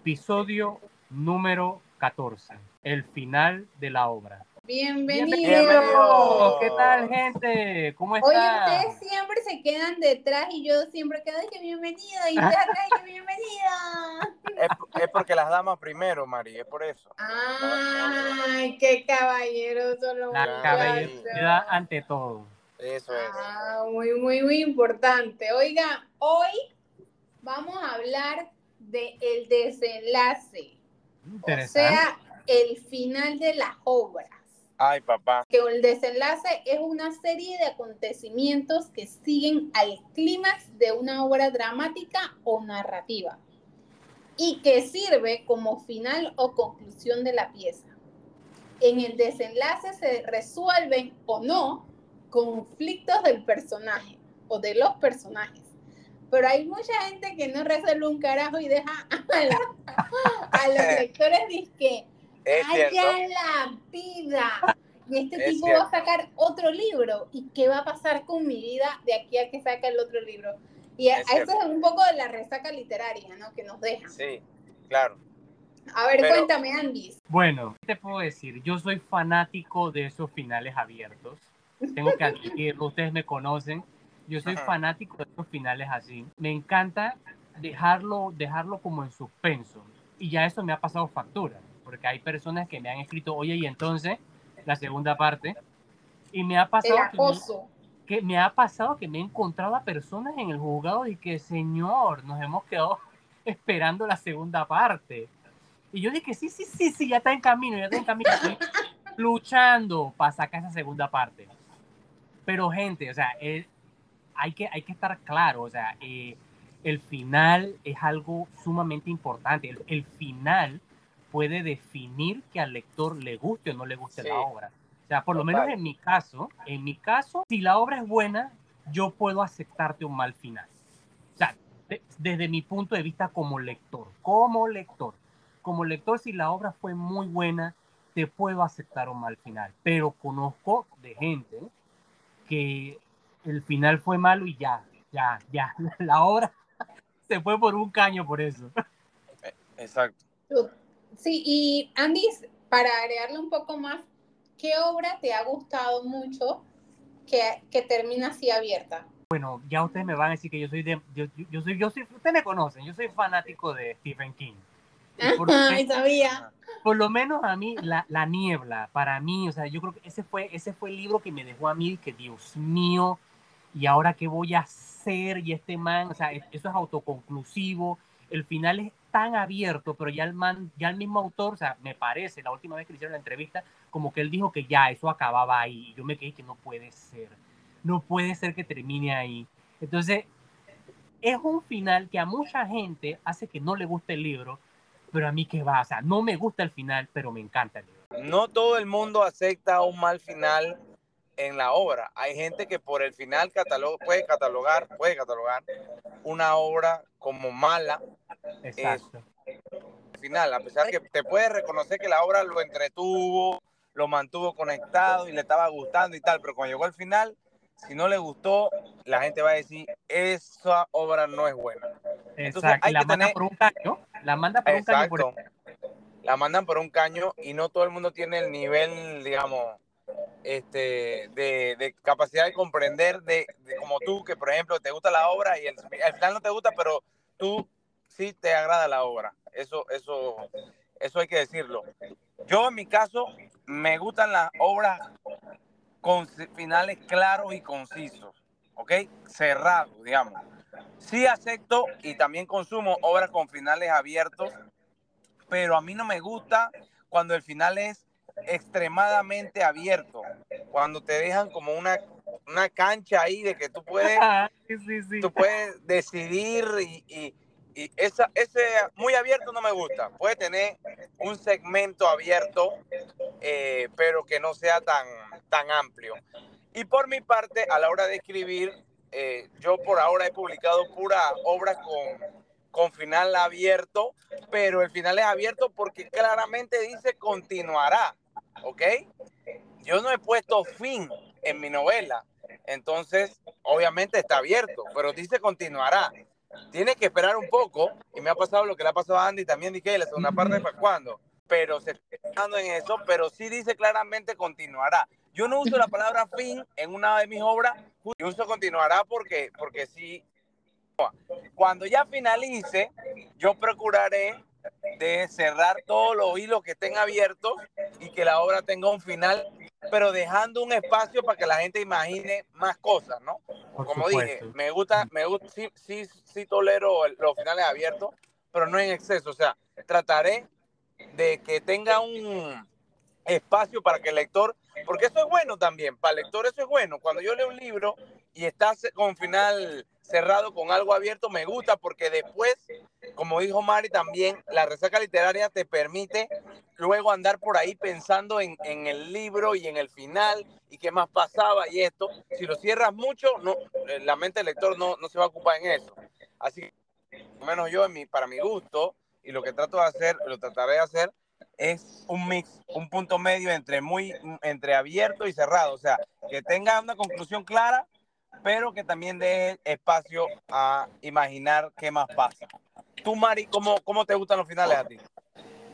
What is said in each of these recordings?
Episodio número 14. El final de la obra. Bienvenido. Bienvenidos. ¿Qué tal, gente? ¿Cómo Oye, están? ustedes siempre se quedan detrás y yo siempre quedo, "Ay, que bienvenido, y ustedes acá, "Ay, que bienvenido. Es, es porque las damas primero, Mari, es por eso. Ay, qué caballeroso lo La caballerosidad ante todo. Eso es. Ah, muy, muy, muy importante. Oiga, hoy vamos a hablar de el desenlace, o sea, el final de las obras. Ay, papá. que el desenlace es una serie de acontecimientos que siguen al clímax de una obra dramática o narrativa y que sirve como final o conclusión de la pieza. En el desenlace se resuelven o no conflictos del personaje o de los personajes. Pero hay mucha gente que no resuelve un carajo y deja a, la- a los lectores disque. ¡Haya la vida! Y este Es tipo cierto. va a sacar otro libro. ¿Y qué va a pasar con mi vida de aquí a que saca el otro libro? Y a- Es a eso es un poco de la resaca literaria, ¿no? Que nos deja. Sí, claro. A ver, Pero- cuéntame, Andy. Bueno, ¿qué te puedo decir? Yo soy fanático de esos finales abiertos. Tengo que admitirlo, ustedes me conocen. Yo soy Ajá. fanático de esos finales así. Me encanta dejarlo, dejarlo como en suspenso. Y ya eso me ha pasado factura, porque hay personas que me han escrito, oye, y entonces la segunda parte. Y me ha El pasado que me- acoso. que me ha pasado que me he encontrado a personas en el juzgado y que, señor, nos hemos quedado esperando la segunda parte. Y yo dije, sí, sí, sí, sí, ya está en camino, ya está en camino. Estoy luchando para sacar esa segunda parte. Pero, gente, o sea, eh, hay, que, hay que estar claro, o sea, eh, el final es algo sumamente importante. El, el final puede definir que al lector le guste o no le guste Sí. la obra. O sea, por lo menos en mi caso, en mi caso, si la obra es buena, yo puedo aceptarte un mal final. O sea, de- desde mi punto de vista como lector, como lector, como lector, si la obra fue muy buena, te puedo aceptar un mal final. Pero conozco de gente que el final fue malo y ya, ya, ya, la obra se fue por un caño por eso. Exacto. Sí, y Andy, para agregarle un poco más, ¿qué obra te ha gustado mucho que, que termina así abierta? Bueno, ya ustedes me van a decir que yo soy de, yo, yo- yo soy, yo soy, ustedes me conocen, yo soy fanático de Stephen King. Por, Ay, sabía. por lo menos a mí, la, la niebla, para mí, o sea, yo creo que ese fue, ese fue el libro que me dejó a mí, que Dios mío, y ahora qué voy a hacer, y este man, o sea, es- eso es autoconclusivo, el final es tan abierto, pero ya el man, ya el mismo autor, o sea, me parece, la última vez que le hicieron la entrevista, como que él dijo que ya, eso acababa ahí, y yo me quedé que no puede ser, no puede ser que termine ahí. Entonces, es un final que a mucha gente hace que no le guste el libro, pero a mí que va, o sea, no me gusta el final, pero me encanta el libro. No todo el mundo acepta un mal final en la obra. Hay gente que por el final catalo- puede catalogar, puede catalogar una obra como mala Exacto. al final, a pesar que te puede reconocer que la obra lo entretuvo, lo mantuvo conectado y le estaba gustando y tal, pero cuando llegó al final, si no le gustó, la gente va a decir, esa obra no es buena. Exacto. hay la que manda tener- por un caño, la manda por un caño por. La mandan por un caño y no todo el mundo tiene el nivel, digamos, este, de, de capacidad de comprender de, como tú, que por ejemplo te gusta la obra y el, al final no te gusta, pero tú sí te agrada la obra. Eso, eso, eso hay que decirlo. Yo en mi caso me gustan las obras con finales claros y concisos, ¿ok? Cerrados, digamos. Sí acepto y también consumo obras con finales abiertos, pero a mí no me gusta cuando el final es extremadamente abierto, cuando te dejan como una, una cancha ahí de que tú puedes, sí, sí, sí. tú puedes decidir y, y- y esa, ese muy abierto no me gusta. Puede tener un segmento abierto, eh, pero que no sea tan, tan amplio. Y por mi parte, a la hora de escribir, eh, yo por ahora he publicado pura obra con, con final abierto, pero el final es abierto porque claramente dice continuará, ¿ok? Yo no he puesto fin en mi novela, entonces obviamente está abierto, pero dice continuará. tienes que esperar un poco, y me ha pasado lo que le ha pasado a Andy, también dije, la segunda parte para cuándo, pero se está pensando en eso, pero sí dice claramente continuará. Yo no uso la palabra fin en una de mis obras, yo uso continuará porque, porque sí, cuando ya finalice, yo procuraré de cerrar todos los hilos que estén abiertos y que la obra tenga un final, pero dejando un espacio para que la gente imagine más cosas, ¿no? Como dije, me gusta, me gusta, sí, sí, sí tolero los finales abiertos, pero no en exceso. O sea, trataré de que tenga un espacio para que el lector, porque eso es bueno también, para el lector eso es bueno. Cuando yo leo un libro y está con final cerrado, con algo abierto, me gusta porque después, como dijo Mari también, la resaca literaria te permite luego andar por ahí pensando en, en el libro y en el final y qué más pasaba y esto. Si lo cierras mucho, no, eh, la mente del lector no, no se va a ocupar en eso. Así que, menos yo, en mi, para mi gusto, y lo que trato de hacer, lo trataré de hacer, es un mix, un punto medio entre muy entre abierto y cerrado, o sea, que tenga una conclusión clara, pero que también dé espacio a imaginar qué más pasa. Tú, Mari, ¿cómo, cómo te gustan los finales a ti?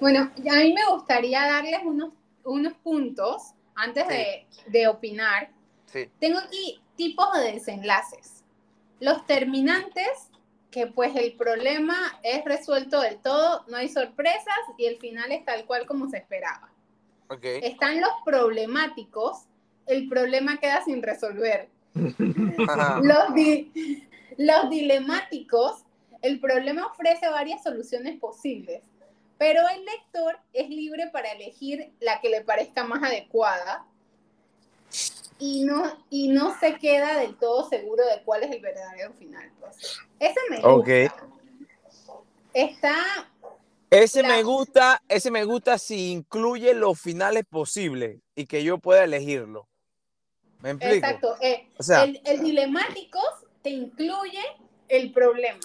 Bueno, a mí me gustaría darles unos, unos puntos antes de, de, opinar. Sí. Tengo aquí tipos de desenlaces. Los terminantes, que pues el problema es resuelto del todo, no hay sorpresas y el final es tal cual como se esperaba. Okay. Están los problemáticos, el problema queda sin resolver. los, di los dilemáticos, el problema ofrece varias soluciones posibles, pero el lector es libre para elegir la que le parezca más adecuada y no, y no se queda del todo seguro de cuál es el verdadero final. Pues. Ese me gusta. Okay. Está. Ese la... me gusta, ese me gusta si incluye los finales posibles y que yo pueda elegirlo. ¿Me explico? Exacto. Eh, o sea, el, el dilemático te incluye el problema.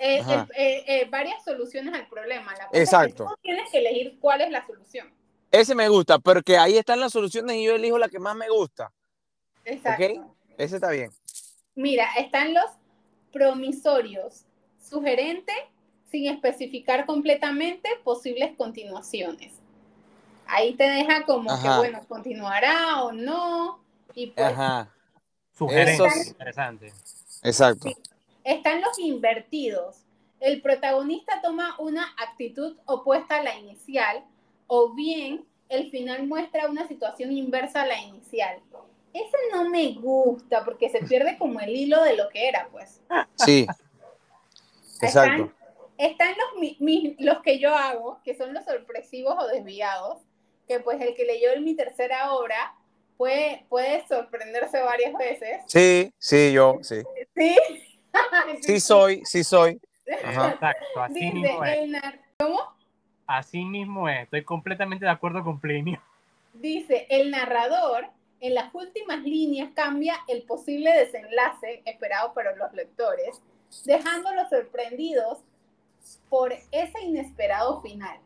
Eh, eh, eh, varias soluciones al problema. La cosa Exacto. Es que tú tienes que elegir cuál es la solución. Ese me gusta, porque ahí están las soluciones y yo elijo la que más me gusta. Exacto. ¿Okay? Ese está bien. Mira, están los promisorios, sugerente, sin especificar completamente posibles continuaciones. Ahí te deja como Ajá. que, bueno, continuará o no. Y pues, Ajá. Sugerente, Esos... interesante. Exacto. Sí. Están los invertidos. El protagonista toma una actitud opuesta a la inicial o bien el final muestra una situación inversa a la inicial. Ese no me gusta porque se pierde como el hilo de lo que era, pues. Sí. Exacto. Están, están los, mi, mi, los que yo hago, que son los sorpresivos o desviados, que pues el que leyó en mi tercera obra puede, puede sorprenderse varias veces. Sí, sí, yo, sí. Sí. sí soy, sí soy. Ajá. Exacto, así Dice, mismo es. nar- ¿Cómo? Así mismo es. Estoy completamente de acuerdo con Plinio. Dice, el narrador en las últimas líneas cambia el posible desenlace esperado por los lectores, dejándolos sorprendidos por ese inesperado final.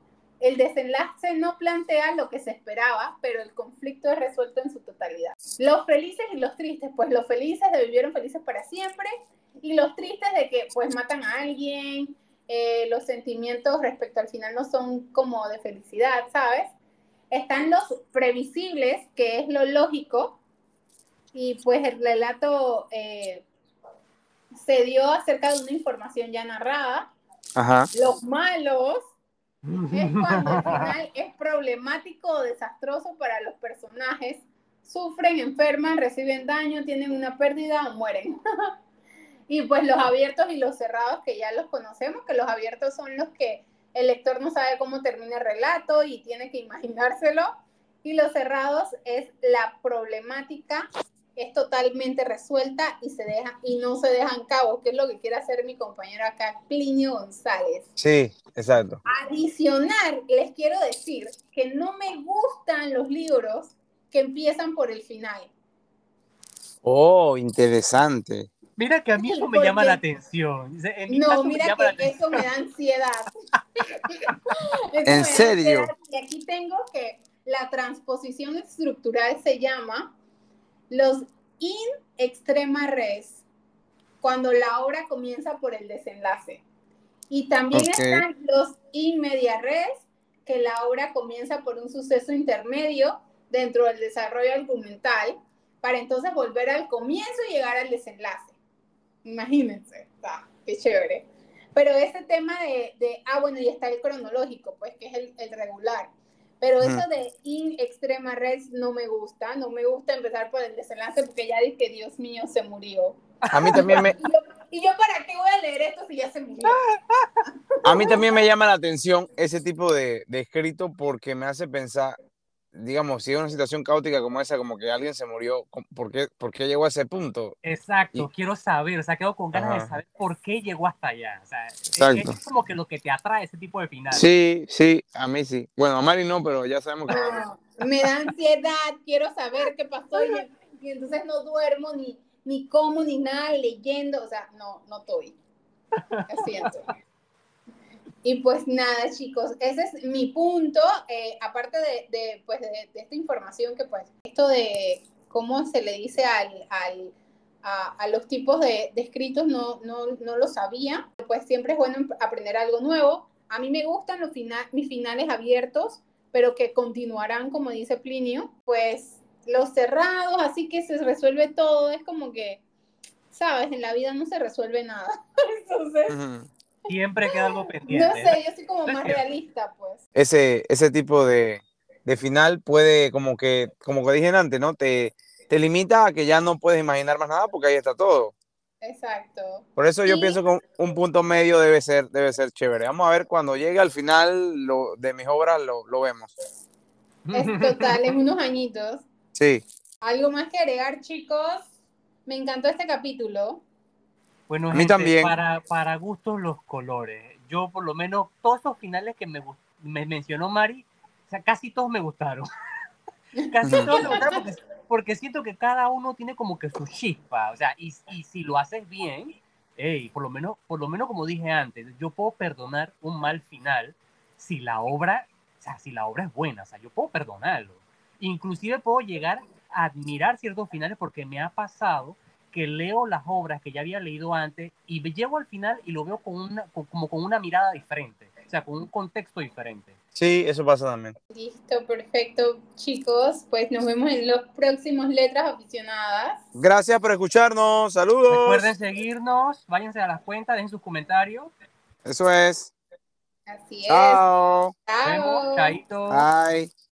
El desenlace no plantea lo que se esperaba, pero el conflicto es resuelto en su totalidad. Los felices y los tristes, pues los felices de vivieron felices para siempre y los tristes de que pues matan a alguien, eh, los sentimientos respecto al final no son como de felicidad, ¿sabes? Están los previsibles, que es lo lógico, y pues el relato eh, se dio acerca de una información ya narrada. Ajá. Los malos es cuando el final es problemático o desastroso para los personajes, sufren, enferman, reciben daño, tienen una pérdida o mueren. y pues los abiertos y los cerrados, que ya los conocemos, que los abiertos son los que el lector no sabe cómo termina el relato y tiene que imaginárselo. Y los cerrados es la problemática es totalmente resuelta y se deja y no se dejan cabos, que es lo que quiere hacer mi compañero acá, Plinio González. Sí, exacto. Adicionar, les quiero decir que no me gustan los libros que empiezan por el final. Oh, interesante. Mira que a mí eso me Porque- llama la atención. En mi No, me mira que eso me da ansiedad. Da serio? ansiedad. Y aquí tengo que la transposición estructural se llama los in extrema res. cuando la obra comienza por el desenlace. Y también están los in media res, que la obra comienza por un suceso intermedio dentro del desarrollo argumental, para entonces volver al comienzo y llegar al desenlace. Imagínense, está, qué chévere. Pero ese tema de, de, ah, bueno, y está el cronológico, pues, que es el, el regular. Pero eso de in extrema res no me gusta, no me gusta empezar por el desenlace porque ya dije, Dios mío, se murió. A mí también me, Y yo, y yo, ¿para qué voy a leer esto si ya se murió? a mí también me llama la atención ese tipo de, de escrito porque me hace pensar, digamos, si es una situación caótica como esa, como que alguien se murió, ¿por qué, por qué llegó a ese punto? Exacto, Y- quiero saber, o sea, quedo con ganas Ajá. de saber por qué llegó hasta allá. O sea, es- Exacto. es como que lo que te atrae ese tipo de final. Sí, sí, a mí sí. Bueno, a Mari no, pero ya sabemos que... No, me da ansiedad, quiero saber qué pasó y, y entonces no duermo ni, ni como ni nada leyendo, o sea, no, no estoy. Lo siento. Y pues nada, chicos, ese es mi punto, eh, aparte de, pues, de, esta información que pues, esto de cómo se le dice al, al, a, los tipos de, escritos no, no, no lo sabía, pues siempre es bueno aprender algo nuevo. A mí me gustan los fina- mis finales abiertos, pero que continuarán, como dice Plinio, pues los cerrados, así que se resuelve todo, es como que, sabes, en la vida no se resuelve nada. Entonces. Siempre queda algo pendiente. no sé, yo soy como Es más realista, pues. Ese, ese tipo de, de final puede, como que, como que dije antes, ¿no? Te, te limita a que ya no puedes imaginar más nada porque ahí está todo. Exacto. Por eso yo Y- pienso que un, un punto medio debe ser, debe ser chévere. Vamos a ver cuando llegue al final lo, de mis obras, lo, lo vemos. Es total, en unos añitos. Sí. ¿Algo más que agregar, chicos? Me encantó este capítulo. Bueno, A mí gente, también. Para, para gustos los colores. Yo por lo menos todos esos finales que me, me mencionó Mari, o sea, casi todos me gustaron. casi todos me gustaron porque, porque siento que cada uno tiene como que su chispa. O sea, y, y si lo haces bien, hey, por lo menos, por lo menos como dije antes, yo puedo perdonar un mal final si la obra, o sea, si la obra es buena, o sea, yo puedo perdonarlo. Inclusive puedo llegar a admirar ciertos finales porque me ha pasado que leo las obras que ya había leído antes y llego al final y lo veo con una, con- como con una mirada diferente, o sea, con un contexto diferente. Sí, eso pasa también. Listo, perfecto, chicos. Pues nos vemos en los próximos Letras Aficionadas. Gracias por escucharnos. Saludos. Recuerden seguirnos, váyanse a las cuentas, dejen sus comentarios. Eso es. Así es. Chao. Chao. chaito. Bye.